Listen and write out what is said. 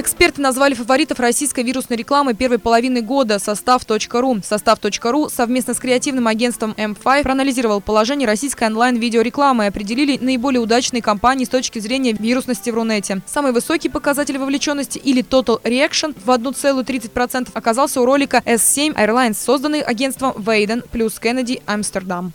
Эксперты назвали фаворитов российской вирусной рекламы первой половины года «Состав.ру». «Состав.ру» совместно с креативным агентством M5 проанализировал положение российской онлайн-видеорекламы и определили наиболее удачные компании с точки зрения вирусности в Рунете. Самый высокий показатель вовлеченности или Total Reaction в 1,30% оказался у ролика S7 Airlines, созданный агентством Вейден плюс Кеннеди Амстердам.